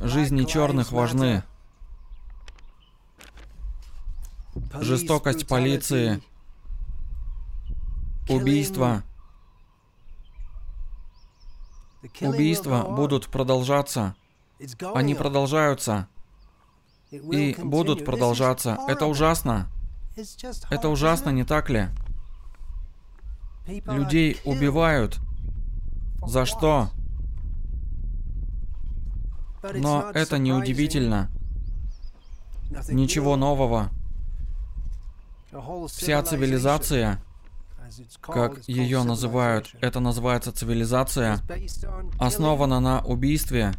жизни черных важны. Жестокость полиции, убийства. Убийства будут продолжаться. Они продолжаются. И будут продолжаться. Это ужасно. Это ужасно, не так ли? Людей убивают. За что? Но это не удивительно. Ничего нового. Вся цивилизация, как ее называют, это называется цивилизация, основана на убийстве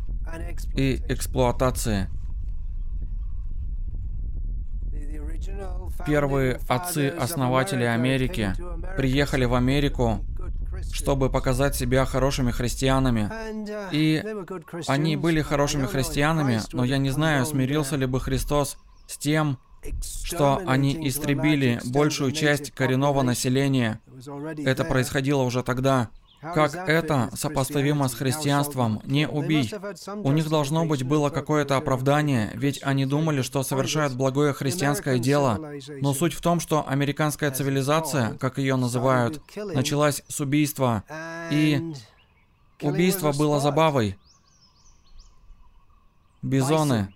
и эксплуатации. Первые отцы-основатели Америки приехали в Америку, чтобы показать себя хорошими христианами. И они были хорошими христианами, но я не знаю, смирился ли бы Христос с тем, что они истребили большую часть коренного населения. Это происходило уже тогда. Как это сопоставимо с христианством? Не убий. У них должно быть было какое-то оправдание, ведь они думали, что совершают благое христианское дело. Но суть в том, что американская цивилизация, как ее называют, началась с убийства. И убийство было забавой. Бизоны.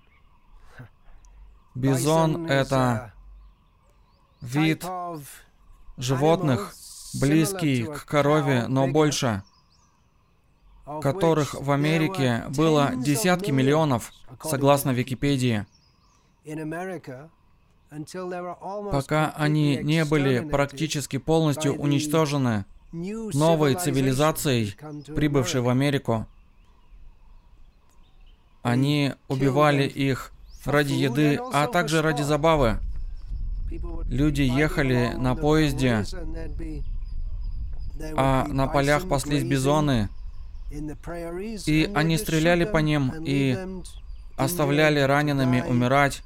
Бизон — это вид животных, близкий к корове, но больше, которых в Америке было десятки миллионов, согласно Википедии. Пока они не были практически полностью уничтожены новой цивилизацией, прибывшей в Америку, они убивали их ради еды, а также ради забавы. Люди ехали на поезде, а на полях паслись бизоны, и они стреляли по ним и оставляли ранеными умирать.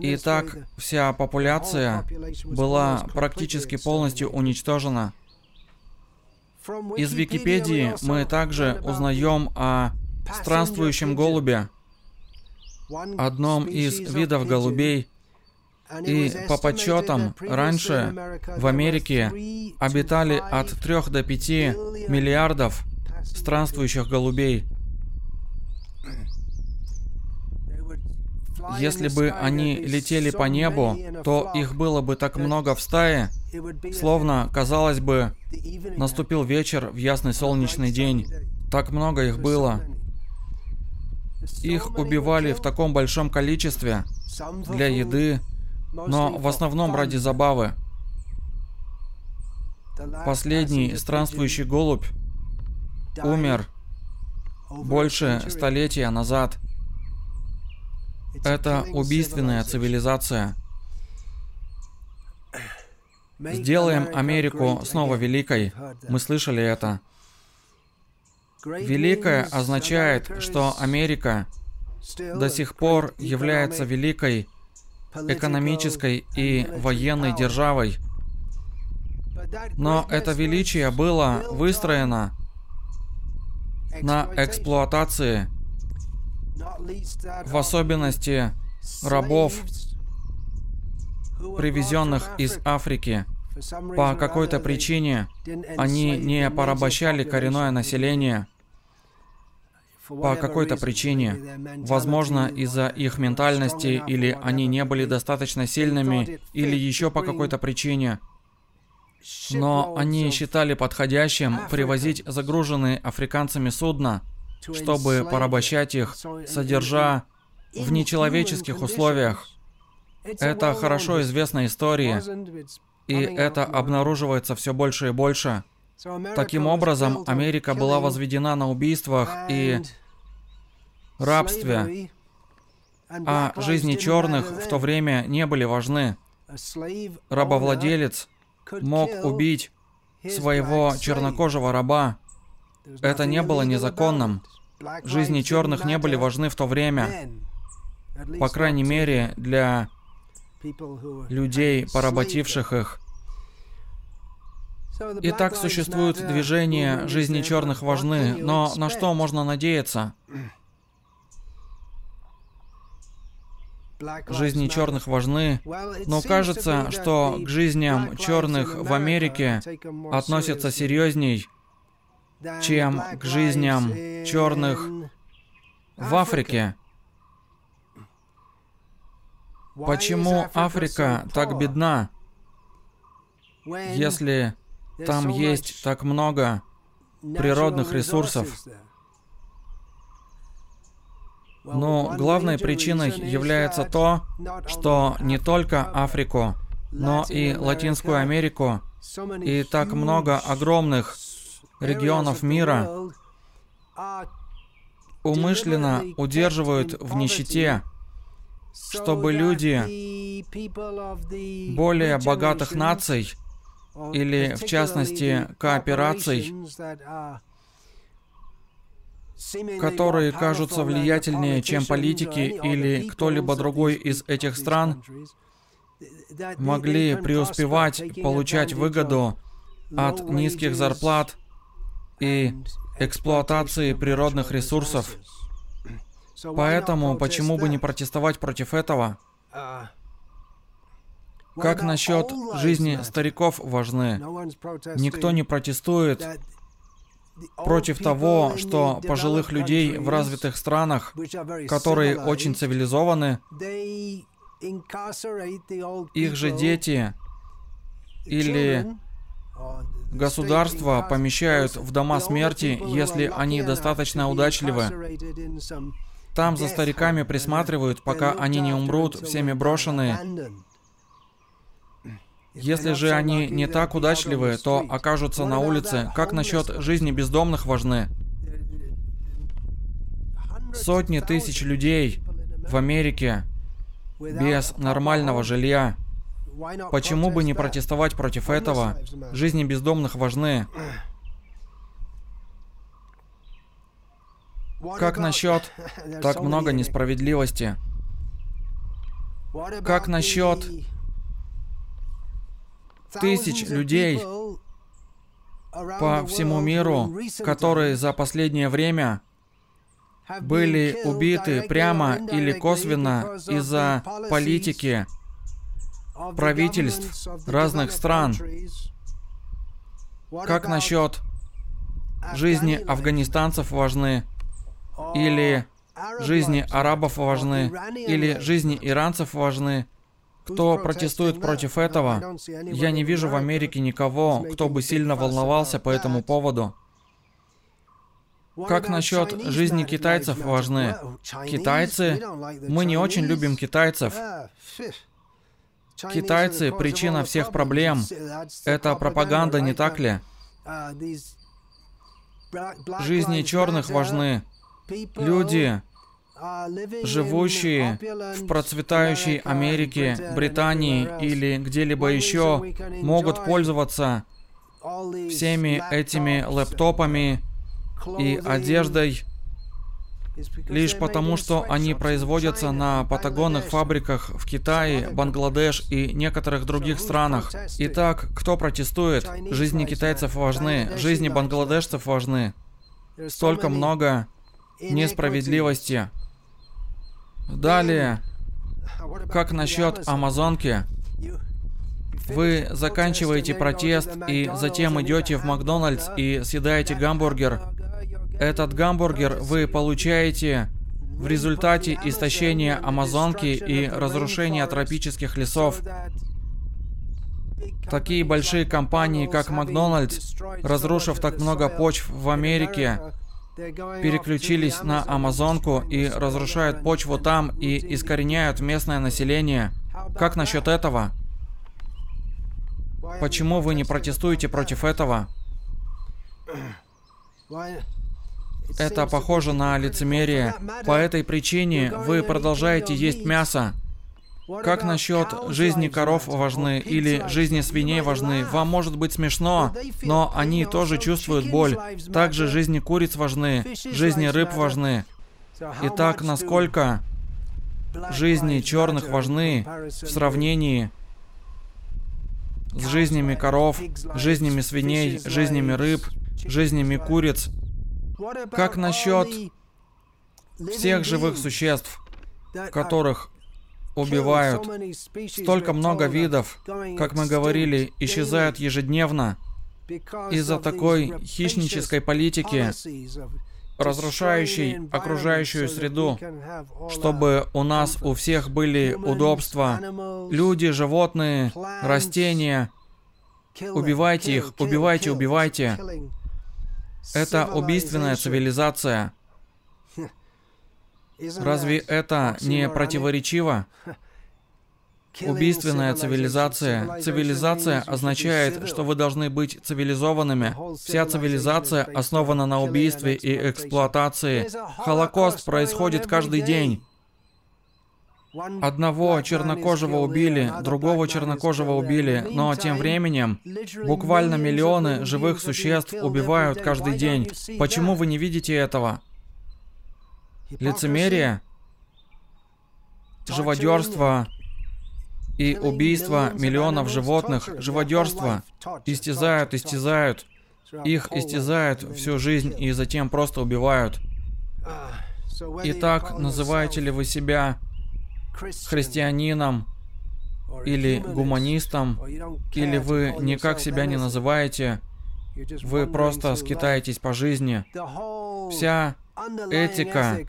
И так вся популяция была практически полностью уничтожена. Из Википедии мы также узнаем о странствующем голубе, одном из видов голубей, и по подсчетам, раньше в Америке обитали от 3 до 5 миллиардов странствующих голубей. Если бы они летели по небу, то их было бы так много в стае, словно, казалось бы, наступил вечер в ясный солнечный день. Так много их было. Их убивали в таком большом количестве для еды, но в основном ради забавы. Последний странствующий голубь умер больше столетия назад. Это убийственная цивилизация. Сделаем Америку снова великой. Мы слышали это. Великая означает, что Америка до сих пор является великой экономической и военной державой. Но это величие было выстроено на эксплуатации, в особенности рабов, привезенных из Африки. По какой-то причине они не порабощали коренное население по какой-то причине. Возможно, из-за их ментальности, или они не были достаточно сильными, или еще по какой-то причине. Но они считали подходящим привозить загруженные африканцами судна, чтобы порабощать их, содержа в нечеловеческих условиях. Это хорошо известная история, и это обнаруживается все больше и больше. Таким образом, Америка была возведена на убийствах и рабстве, а жизни черных в то время не были важны. Рабовладелец мог убить своего чернокожего раба. Это не было незаконным. Жизни черных не были важны в то время. По крайней мере, для людей, поработивших их. Итак, существует движение «Жизни черных важны», но на что можно надеяться? жизни черных важны, но кажется, что к жизням черных в Америке относятся серьезней, чем к жизням черных в Африке. Почему Африка так бедна, если там есть так много природных ресурсов? Но главной причиной является то, что не только Африку, но и Латинскую Америку и так много огромных регионов мира умышленно удерживают в нищете, чтобы люди более богатых наций или, в частности, коопераций, которые кажутся влиятельнее, чем политики или кто-либо другой из этих стран, могли преуспевать, получать выгоду от низких зарплат и эксплуатации природных ресурсов. Поэтому почему бы не протестовать против этого? Как насчет жизни стариков важны? Никто не протестует против того, что пожилых людей в развитых странах, которые очень цивилизованы, их же дети или государства помещают в дома смерти, если они достаточно удачливы. Там за стариками присматривают, пока они не умрут, всеми брошенные. Если же они не так удачливы, то окажутся на улице. Как насчет жизни бездомных важны? Сотни тысяч людей в Америке без нормального жилья. Почему бы не протестовать против этого? Жизни бездомных важны. Как насчет так много несправедливости? Как насчет тысяч людей по всему миру, которые за последнее время были убиты прямо или косвенно из-за политики правительств разных стран. Как насчет жизни афганистанцев важны, или жизни арабов важны, или жизни иранцев важны, кто протестует против этого, я не вижу в Америке никого, кто бы сильно волновался по этому поводу. Как насчет жизни китайцев важны? Китайцы? Мы не очень любим китайцев. Китайцы – причина всех проблем. Это пропаганда, не так ли? Жизни черных важны. Люди, живущие в процветающей Америке, Британии или где-либо еще, могут пользоваться всеми этими лэптопами и одеждой лишь потому, что они производятся на патагонных фабриках в Китае, Бангладеш и некоторых других странах. Итак, кто протестует? Жизни китайцев важны, жизни бангладешцев важны. Столько много несправедливости. Далее, как насчет Амазонки? Вы заканчиваете протест и затем идете в Макдональдс и съедаете гамбургер. Этот гамбургер вы получаете в результате истощения Амазонки и разрушения тропических лесов. Такие большие компании, как Макдональдс, разрушив так много почв в Америке, переключились на Амазонку и разрушают почву там и искореняют местное население. Как насчет этого? Почему вы не протестуете против этого? Это похоже на лицемерие. По этой причине вы продолжаете есть мясо. Как насчет жизни коров важны или жизни свиней важны? Вам может быть смешно, но они тоже чувствуют боль. Также жизни куриц важны, жизни рыб важны. Итак, насколько жизни черных важны в сравнении с жизнями коров, жизнями свиней, жизнями рыб, жизнями куриц? Как насчет всех живых существ, которых убивают. Столько много видов, как мы говорили, исчезают ежедневно из-за такой хищнической политики, разрушающей окружающую среду, чтобы у нас у всех были удобства. Люди, животные, растения. Убивайте их, убивайте, убивайте. Это убийственная цивилизация. Разве это не противоречиво? Убийственная цивилизация. Цивилизация означает, что вы должны быть цивилизованными. Вся цивилизация основана на убийстве и эксплуатации. Холокост происходит каждый день. Одного чернокожего убили, другого чернокожего убили, но тем временем буквально миллионы живых существ убивают каждый день. Почему вы не видите этого? Лицемерие, живодерство, и убийство миллионов животных, живодерство, истязают, истязают, их истязают всю жизнь и затем просто убивают. Итак, называете ли вы себя христианином или гуманистом, или вы никак себя не называете, вы просто скитаетесь по жизни. Вся этика,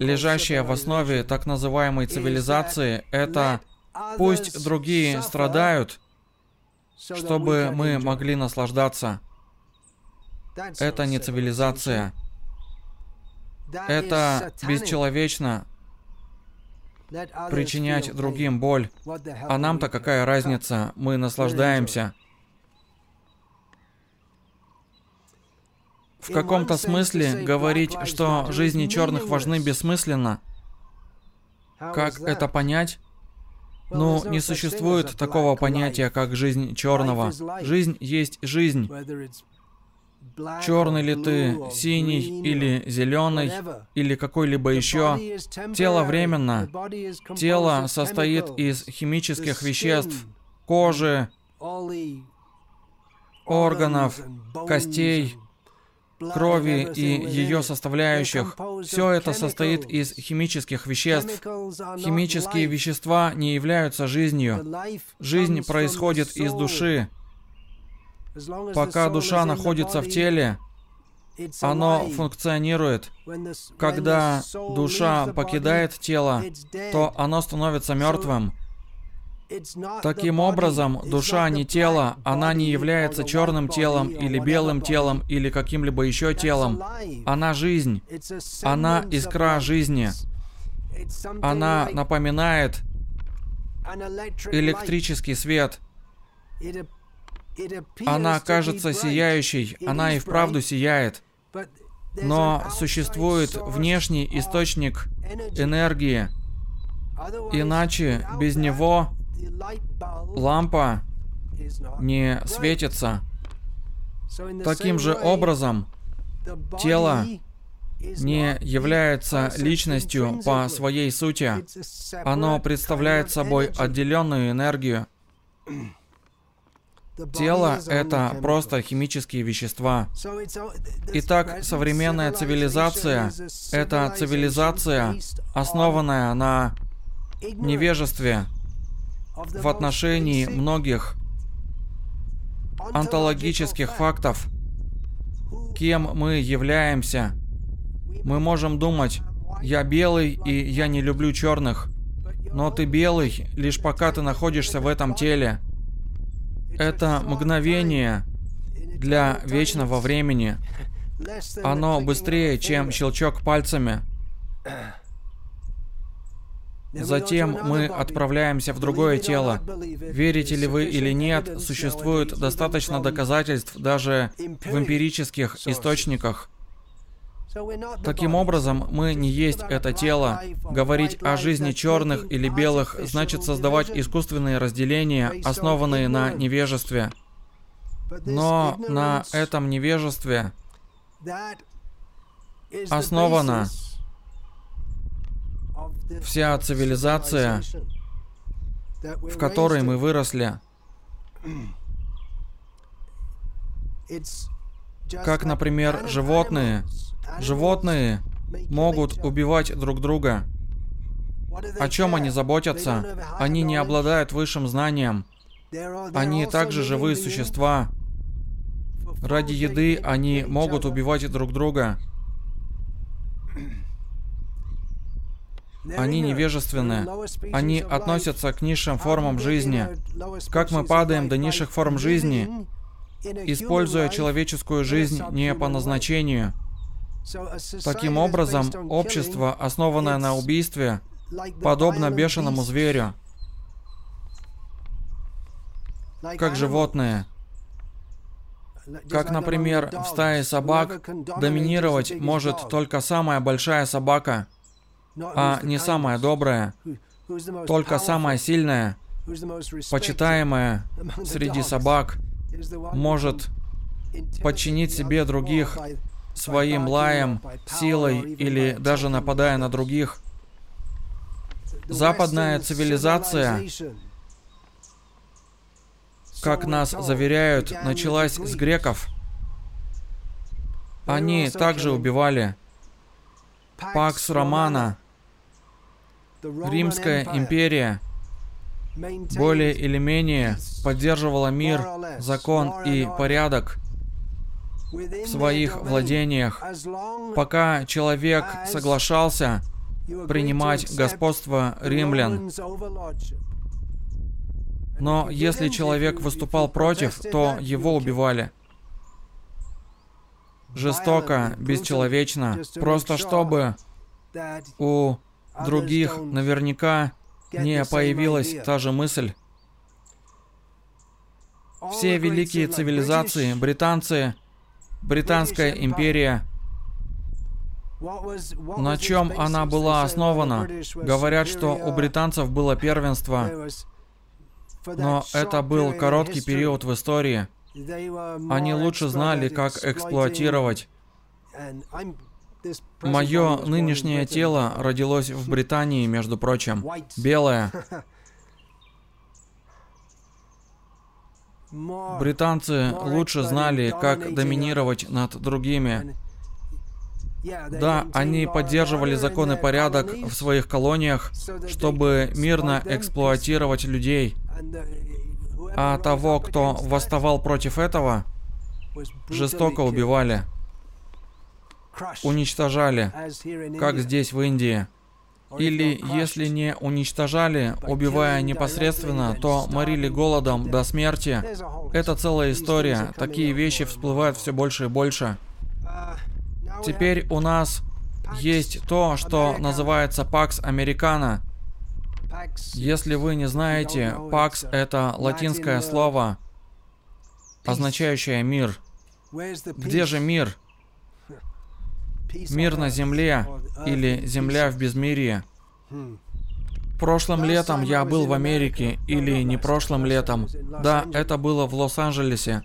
лежащая в основе так называемой цивилизации, это Пусть другие страдают, чтобы мы могли наслаждаться. Это не цивилизация. Это бесчеловечно причинять другим боль. А нам-то какая разница? Мы наслаждаемся. В каком-то смысле говорить, что жизни черных важны бессмысленно. Как это понять? Но не существует такого понятия, как жизнь черного. Жизнь есть жизнь. Черный ли ты, синий или зеленый, или какой-либо еще. Тело временно. Тело состоит из химических веществ, кожи, органов, костей, крови и ее составляющих. Все это состоит из химических веществ. Химические вещества не являются жизнью. Жизнь происходит из души. Пока душа находится в теле, оно функционирует. Когда душа покидает тело, то оно становится мертвым. Таким образом, душа не тело, она не является черным телом или белым телом или каким-либо еще телом. Она жизнь. Она искра жизни. Она напоминает электрический свет. Она кажется сияющей, она и вправду сияет. Но существует внешний источник энергии. Иначе без него лампа не светится. Таким же образом, тело не является личностью по своей сути. Оно представляет собой отделенную энергию. Тело — это просто химические вещества. Итак, современная цивилизация — это цивилизация, основанная на невежестве, в отношении многих онтологических фактов, кем мы являемся. Мы можем думать, я белый и я не люблю черных. Но ты белый, лишь пока ты находишься в этом теле. Это мгновение для вечного времени. Оно быстрее, чем щелчок пальцами. Затем мы отправляемся в другое тело. Верите ли вы или нет, существует достаточно доказательств даже в эмпирических источниках. Таким образом, мы не есть это тело. Говорить о жизни черных или белых значит создавать искусственные разделения, основанные на невежестве. Но на этом невежестве основана вся цивилизация, в которой мы выросли, как, например, животные. Животные могут убивать друг друга. О чем они заботятся? Они не обладают высшим знанием. Они также живые существа. Ради еды они могут убивать друг друга. Они невежественны. Они относятся к низшим формам жизни. Как мы падаем до низших форм жизни, используя человеческую жизнь не по назначению. Таким образом, общество, основанное на убийстве, подобно бешеному зверю, как животные. Как, например, в стае собак доминировать может только самая большая собака, а не самая добрая, только самая сильная, почитаемая среди собак, может подчинить себе других своим лаем, силой или даже нападая на других. Западная цивилизация, как нас заверяют, началась с греков. Они также убивали. Пакс Романа, Римская империя более или менее поддерживала мир, закон и порядок в своих владениях, пока человек соглашался принимать господство римлян. Но если человек выступал против, то его убивали. Жестоко, бесчеловечно, просто чтобы у других наверняка не появилась та же мысль. Все великие цивилизации, британцы, Британская империя, на чем она была основана? Говорят, что у британцев было первенство, но это был короткий период в истории. Они лучше знали, как эксплуатировать. Мое нынешнее тело родилось в Британии, между прочим, белое. Британцы лучше знали, как доминировать над другими. Да, они поддерживали закон и порядок в своих колониях, чтобы мирно эксплуатировать людей. А того, кто восставал против этого, жестоко убивали уничтожали, как здесь в Индии. Или, если не уничтожали, убивая непосредственно, то морили голодом до смерти. Это целая история. Такие вещи всплывают все больше и больше. Теперь у нас есть то, что называется Pax Americana. Если вы не знаете, Pax это латинское слово, означающее мир. Где же мир? Мир на земле или земля в безмирии. Прошлым летом я был в Америке, или не прошлым летом. Да, это было в Лос-Анджелесе.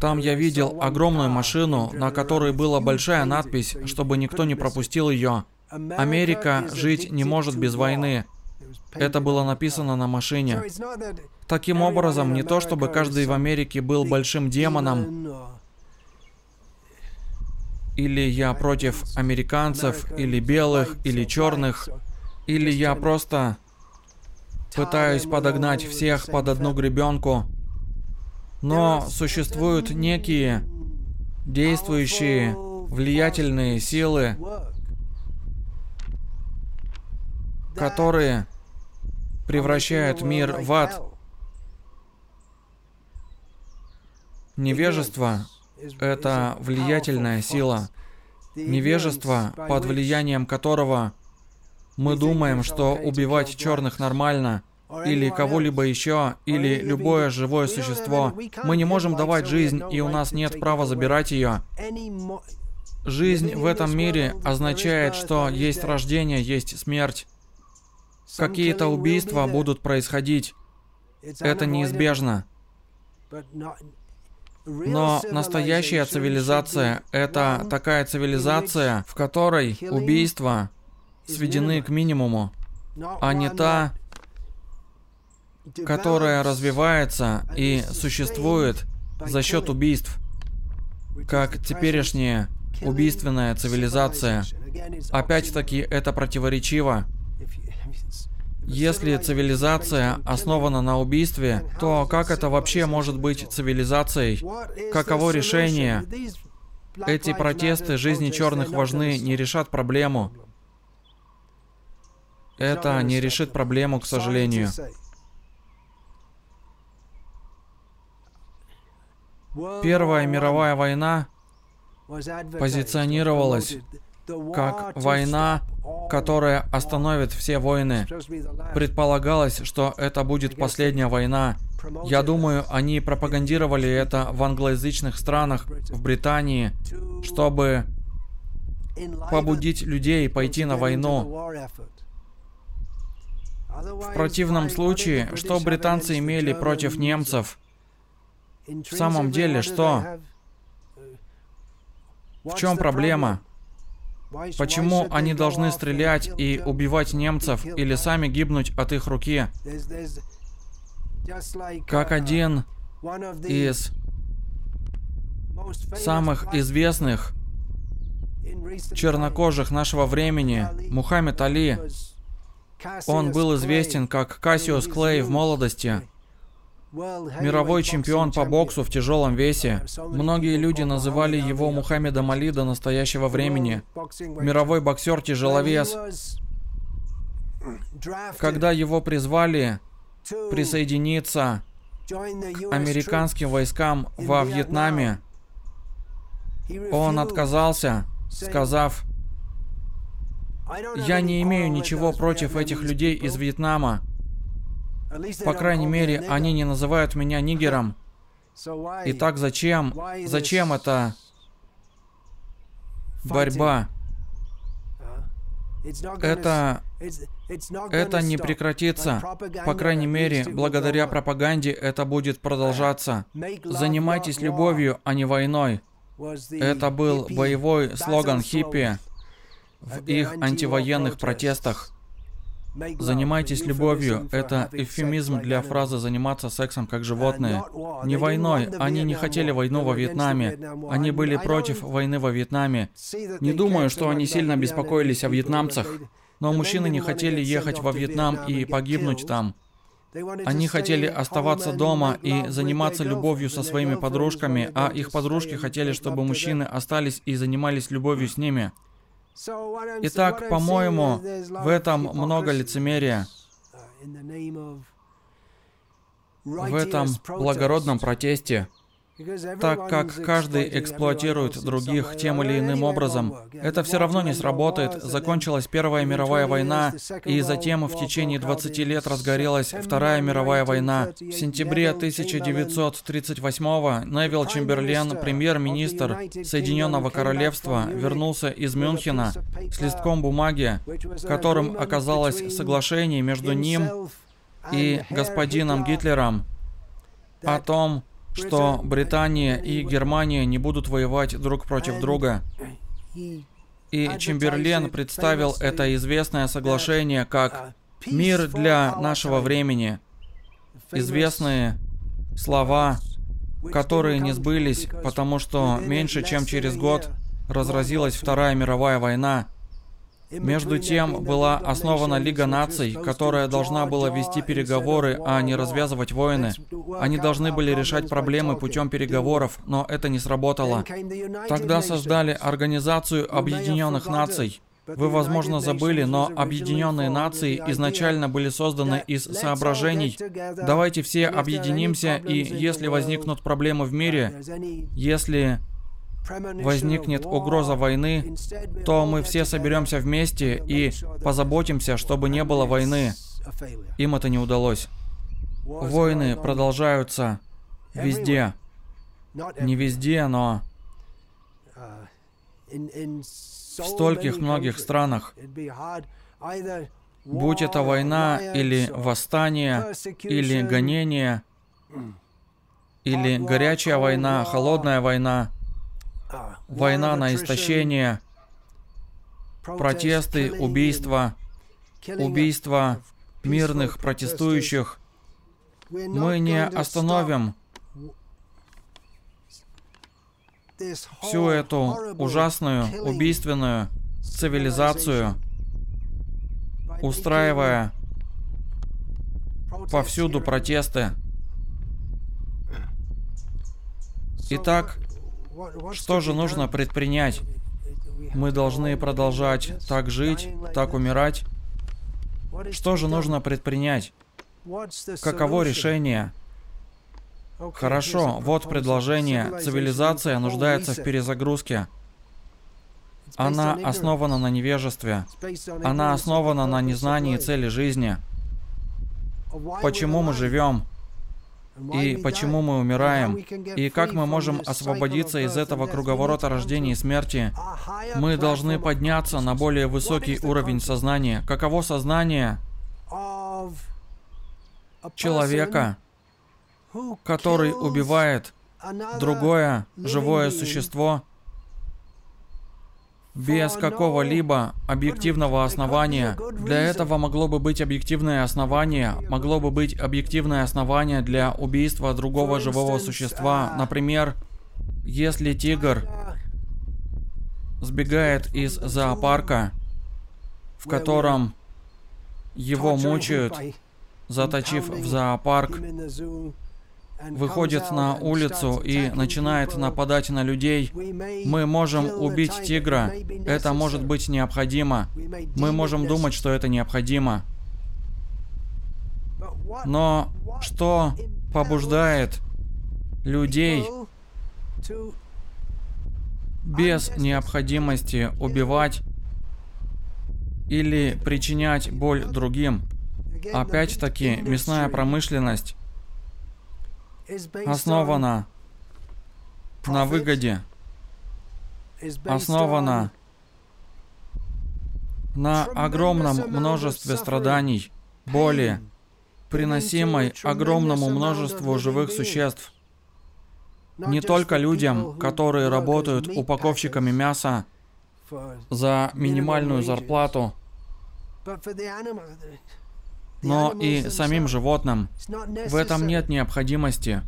Там я видел огромную машину, на которой была большая надпись, чтобы никто не пропустил ее. Америка жить не может без войны. Это было написано на машине. Таким образом, не то чтобы каждый в Америке был большим демоном, или я против американцев, или белых, или черных, или я просто пытаюсь подогнать всех под одну гребенку. Но существуют некие действующие, влиятельные силы, которые превращают мир в ад. Невежество это влиятельная сила. Невежество, под влиянием которого мы думаем, что убивать черных нормально, или кого-либо еще, или любое живое существо. Мы не можем давать жизнь, и у нас нет права забирать ее. Жизнь в этом мире означает, что есть рождение, есть смерть. Какие-то убийства будут происходить. Это неизбежно. Но настоящая цивилизация — это такая цивилизация, в которой убийства сведены к минимуму, а не та, которая развивается и существует за счет убийств, как теперешняя убийственная цивилизация. Опять-таки, это противоречиво. Если цивилизация основана на убийстве, то как это вообще может быть цивилизацией? Каково решение? Эти протесты жизни черных важны не решат проблему. Это не решит проблему, к сожалению. Первая мировая война позиционировалась как война, которая остановит все войны. Предполагалось, что это будет последняя война. Я думаю, они пропагандировали это в англоязычных странах, в Британии, чтобы побудить людей пойти на войну. В противном случае, что британцы имели против немцев? В самом деле, что? В чем проблема? Почему они должны стрелять и убивать немцев или сами гибнуть от их руки? Как один из самых известных чернокожих нашего времени, Мухаммед Али, он был известен как Кассиус Клей в молодости, мировой чемпион по боксу в тяжелом весе. Многие люди называли его Мухаммедом Али до настоящего времени. Мировой боксер-тяжеловес. Когда его призвали присоединиться к американским войскам во Вьетнаме, он отказался, сказав, «Я не имею ничего против этих людей из Вьетнама. По крайней мере, они не называют меня нигером. Итак, зачем? Зачем это борьба? Это, это не прекратится. По крайней мере, благодаря пропаганде это будет продолжаться. Занимайтесь любовью, а не войной. Это был боевой слоган хиппи в их антивоенных протестах. Занимайтесь любовью. Это эвфемизм для фразы «заниматься сексом как животные». Не войной. Они не хотели войну во Вьетнаме. Они были против войны во Вьетнаме. Не думаю, что они сильно беспокоились о вьетнамцах. Но мужчины не хотели ехать во Вьетнам и погибнуть там. Они хотели оставаться дома и заниматься любовью со своими подружками, а их подружки хотели, чтобы мужчины остались и занимались любовью с ними. Итак, по-моему, в этом много лицемерия. В этом благородном протесте так как каждый эксплуатирует других тем или иным образом, это все равно не сработает. Закончилась Первая мировая война, и затем в течение 20 лет разгорелась Вторая мировая война. В сентябре 1938 Невил Чемберлен, премьер-министр Соединенного Королевства, вернулся из Мюнхена с листком бумаги, которым оказалось соглашение между ним и господином Гитлером о том, что Британия и Германия не будут воевать друг против друга. И Чемберлен представил это известное соглашение как «мир для нашего времени». Известные слова, которые не сбылись, потому что меньше чем через год разразилась Вторая мировая война, между тем была основана Лига наций, которая должна была вести переговоры, а не развязывать войны. Они должны были решать проблемы путем переговоров, но это не сработало. Тогда создали Организацию Объединенных Наций. Вы, возможно, забыли, но Объединенные Нации изначально были созданы из соображений. Давайте все объединимся, и если возникнут проблемы в мире, если возникнет угроза войны, то мы все соберемся вместе и позаботимся, чтобы не было войны. Им это не удалось. Войны продолжаются везде. Не везде, но в стольких многих странах. Будь это война или восстание, или гонение, или горячая война, холодная война – война на истощение, протесты, убийства, убийства мирных протестующих. Мы не остановим всю эту ужасную, убийственную цивилизацию, устраивая повсюду протесты. Итак, что же нужно предпринять? Мы должны продолжать так жить, так умирать. Что же нужно предпринять? Каково решение? Хорошо, вот предложение. Цивилизация нуждается в перезагрузке. Она основана на невежестве. Она основана на незнании цели жизни. Почему мы живем? И почему мы умираем? И как мы можем освободиться из этого круговорота рождения и смерти? Мы должны подняться на более высокий уровень сознания. Каково сознание человека, который убивает другое живое существо без какого-либо объективного основания. Для этого могло бы быть объективное основание, могло бы быть объективное основание для убийства другого живого существа. Например, если тигр сбегает из зоопарка, в котором его мучают, заточив в зоопарк, выходит на улицу и начинает нападать на людей, мы можем убить тигра. Это может быть необходимо. Мы можем думать, что это необходимо. Но что побуждает людей без необходимости убивать или причинять боль другим? Опять-таки, мясная промышленность основана на выгоде, основана на огромном множестве страданий, боли, приносимой огромному множеству живых существ. Не только людям, которые работают упаковщиками мяса за минимальную зарплату, но и самим животным. В этом нет необходимости.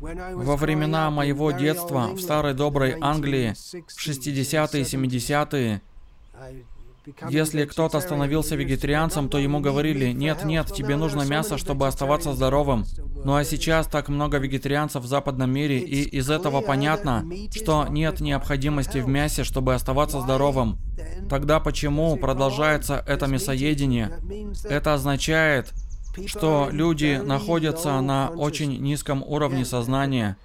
Во времена моего детства в старой доброй Англии, в 60-е и 70-е, если кто-то становился вегетарианцем, то ему говорили, нет, нет, тебе нужно мясо, чтобы оставаться здоровым. Ну а сейчас так много вегетарианцев в западном мире, и из этого понятно, что нет необходимости в мясе, чтобы оставаться здоровым. Тогда почему продолжается это мясоедение? Это означает, что люди находятся на очень низком уровне сознания.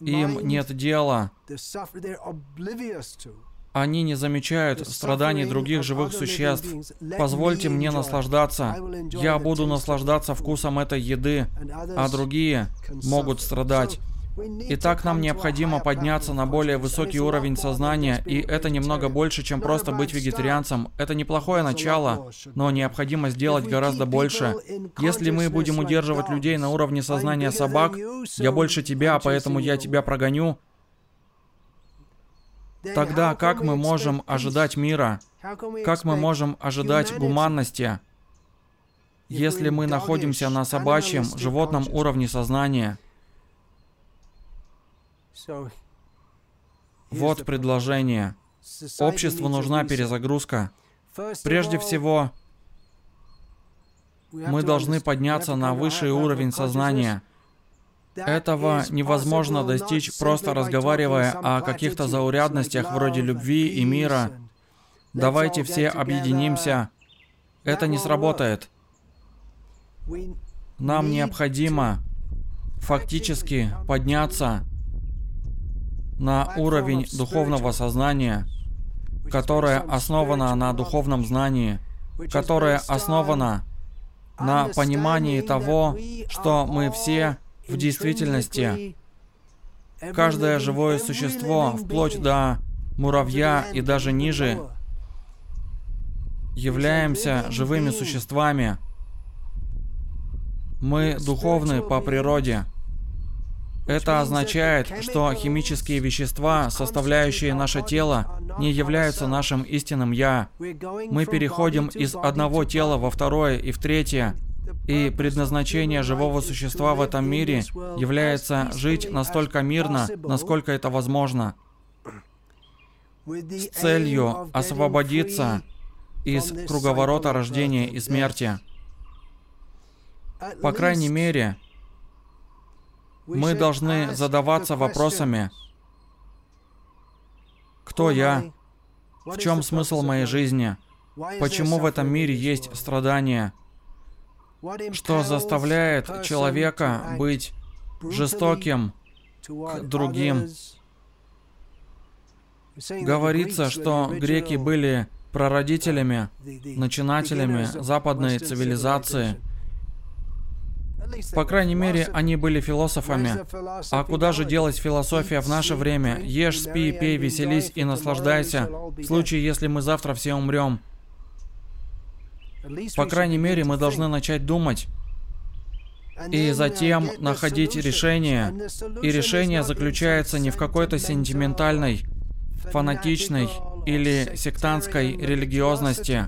Им нет дела они не замечают страданий других живых существ. Позвольте мне наслаждаться. Я буду наслаждаться вкусом этой еды, а другие могут страдать. Итак, нам необходимо подняться на более высокий уровень сознания, и это немного больше, чем просто быть вегетарианцем. Это неплохое начало, но необходимо сделать гораздо больше. Если мы будем удерживать людей на уровне сознания собак, я больше тебя, поэтому я тебя прогоню, Тогда как мы можем ожидать мира? Как мы можем ожидать гуманности, если мы находимся на собачьем, животном уровне сознания? Вот предложение. Обществу нужна перезагрузка. Прежде всего, мы должны подняться на высший уровень сознания – этого невозможно достичь, просто разговаривая о каких-то заурядностях вроде любви и мира. Давайте все объединимся. Это не сработает. Нам необходимо фактически подняться на уровень духовного сознания, которое основано на духовном знании, которое основано на понимании того, что мы все в действительности, каждое живое существо, вплоть до муравья и даже ниже, являемся живыми существами. Мы духовны по природе. Это означает, что химические вещества, составляющие наше тело, не являются нашим истинным «я». Мы переходим из одного тела во второе и в третье, и предназначение живого существа в этом мире является жить настолько мирно, насколько это возможно. с целью освободиться из круговорота рождения и смерти. По крайней мере, мы должны задаваться вопросами, кто я, в чем смысл моей жизни, почему в этом мире есть страдания, что заставляет человека быть жестоким к другим. Говорится, что греки были прародителями, начинателями западной цивилизации. По крайней мере, они были философами. А куда же делась философия в наше время? Ешь, спи, пей, веселись и наслаждайся. В случае, если мы завтра все умрем. По крайней мере, мы должны начать думать и затем находить решение. И решение заключается не в какой-то сентиментальной, фанатичной или сектантской религиозности.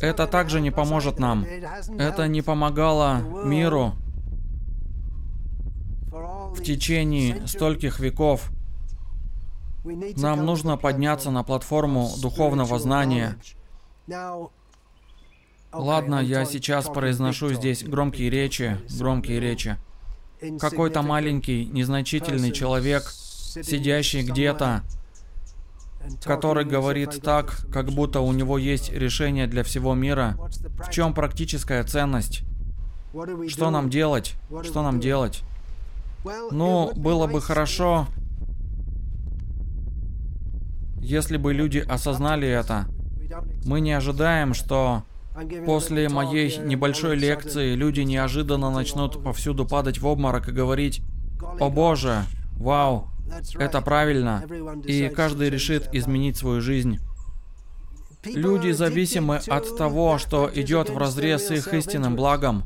Это также не поможет нам. Это не помогало миру в течение стольких веков. Нам нужно подняться на платформу духовного знания. Ладно, я сейчас произношу здесь громкие речи, громкие речи. Какой-то маленький, незначительный человек, сидящий где-то, который говорит так, как будто у него есть решение для всего мира. В чем практическая ценность? Что нам делать? Что нам делать? Ну, было бы хорошо, если бы люди осознали это. Мы не ожидаем, что После моей небольшой лекции люди неожиданно начнут повсюду падать в обморок и говорить «О боже, вау, это правильно», и каждый решит изменить свою жизнь. Люди зависимы от того, что идет в разрез с их истинным благом.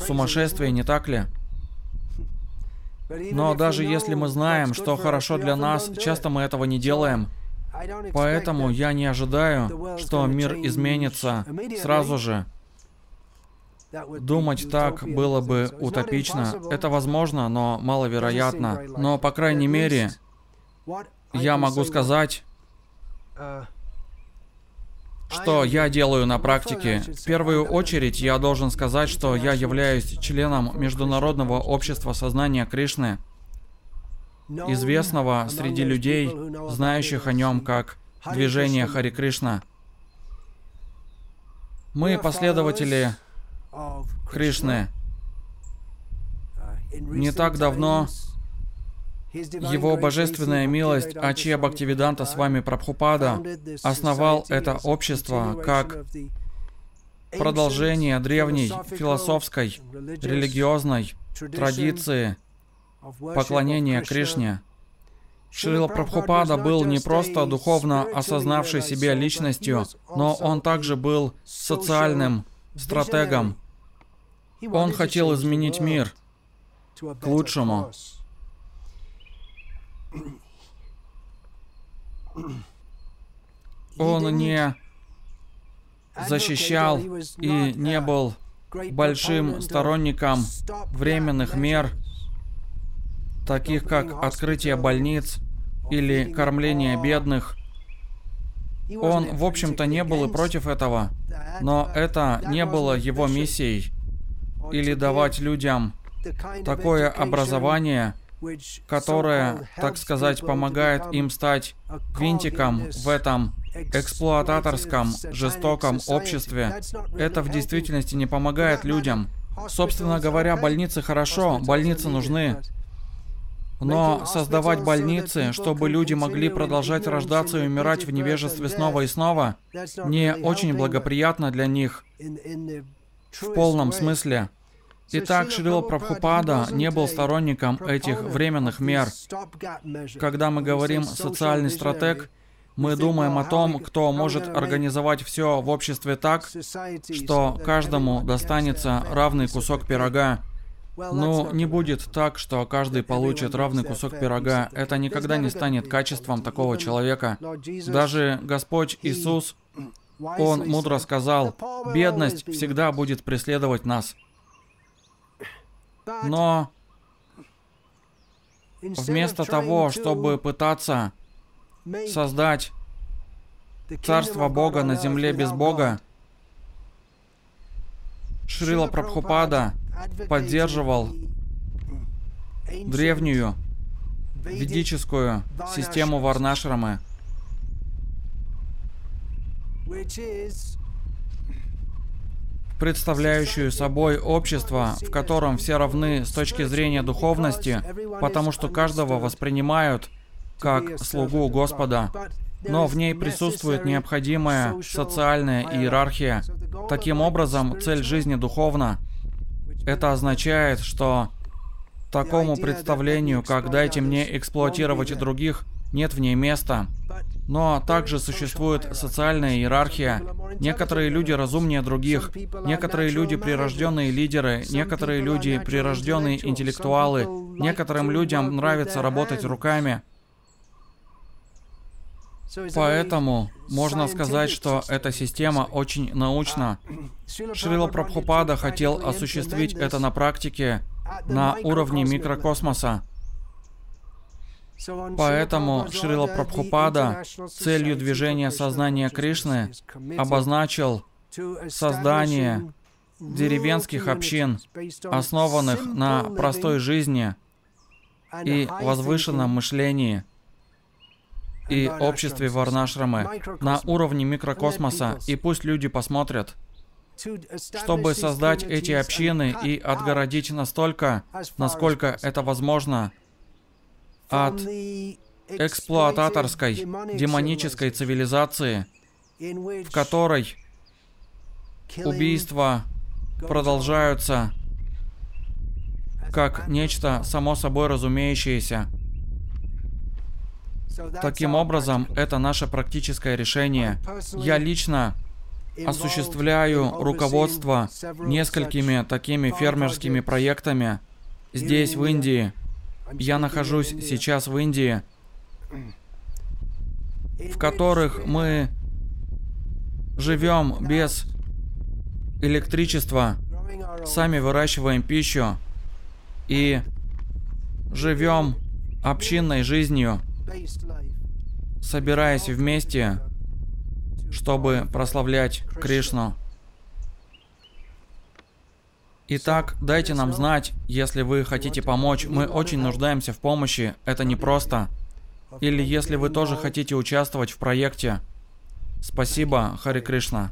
Сумасшествие, не так ли? Но даже если мы знаем, что хорошо для нас, часто мы этого не делаем. Поэтому я не ожидаю, что мир изменится сразу же. Думать так было бы утопично. Это возможно, но маловероятно. Но, по крайней мере, я могу сказать, что я делаю на практике? В первую очередь я должен сказать, что я являюсь членом Международного общества сознания Кришны известного среди людей, знающих о нем как движение Хари Кришна. Мы последователи Кришны. Не так давно его божественная милость Ачья Бхактивиданта с вами Прабхупада основал это общество как продолжение древней философской, религиозной традиции – поклонения Кришне. Шрила Прабхупада был не просто духовно осознавшей себя личностью, но он также был социальным стратегом. Он хотел изменить мир к лучшему. Он не защищал и не был большим сторонником временных мер таких как открытие больниц или кормление бедных. Он, в общем-то, не был и против этого, но это не было его миссией. Или давать людям такое образование, которое, так сказать, помогает им стать винтиком в этом эксплуататорском, жестоком обществе. Это в действительности не помогает людям. Собственно говоря, больницы хорошо, больницы нужны. Но создавать больницы, чтобы люди могли продолжать рождаться и умирать в невежестве снова и снова, не очень благоприятно для них в полном смысле. Итак, Шрила Прабхупада не был сторонником этих временных мер. Когда мы говорим «социальный стратег», мы думаем о том, кто может организовать все в обществе так, что каждому достанется равный кусок пирога. Ну, не будет так, что каждый получит равный кусок пирога. Это никогда не станет качеством такого человека. Даже Господь Иисус, Он мудро сказал, бедность всегда будет преследовать нас. Но вместо того, чтобы пытаться создать Царство Бога на земле без Бога, Шрила Прабхупада поддерживал древнюю ведическую систему Варнашрамы, представляющую собой общество, в котором все равны с точки зрения духовности, потому что каждого воспринимают как слугу Господа но в ней присутствует необходимая социальная иерархия. Таким образом, цель жизни духовна. Это означает, что такому представлению, как «дайте мне эксплуатировать других», нет в ней места. Но также существует социальная иерархия. Некоторые люди разумнее других, некоторые люди прирожденные лидеры, некоторые люди прирожденные интеллектуалы, некоторым людям нравится работать руками, Поэтому можно сказать, что эта система очень научна. Шрила Прабхупада хотел осуществить это на практике на уровне микрокосмоса. Поэтому Шрила Прабхупада целью движения сознания Кришны обозначил создание деревенских общин, основанных на простой жизни и возвышенном мышлении – и обществе Варнашрамы на уровне микрокосмоса, и пусть люди посмотрят, чтобы создать эти общины и отгородить настолько, насколько это возможно, от эксплуататорской, демонической цивилизации, в которой убийства продолжаются как нечто само собой разумеющееся. Таким образом, это наше практическое решение. Я лично осуществляю руководство несколькими такими фермерскими проектами здесь, в Индии. Я нахожусь сейчас в Индии, в которых мы живем без электричества, сами выращиваем пищу и живем общинной жизнью собираясь вместе, чтобы прославлять Кришну. Итак, дайте нам знать, если вы хотите помочь. Мы очень нуждаемся в помощи, это непросто. Или если вы тоже хотите участвовать в проекте. Спасибо, Хари Кришна.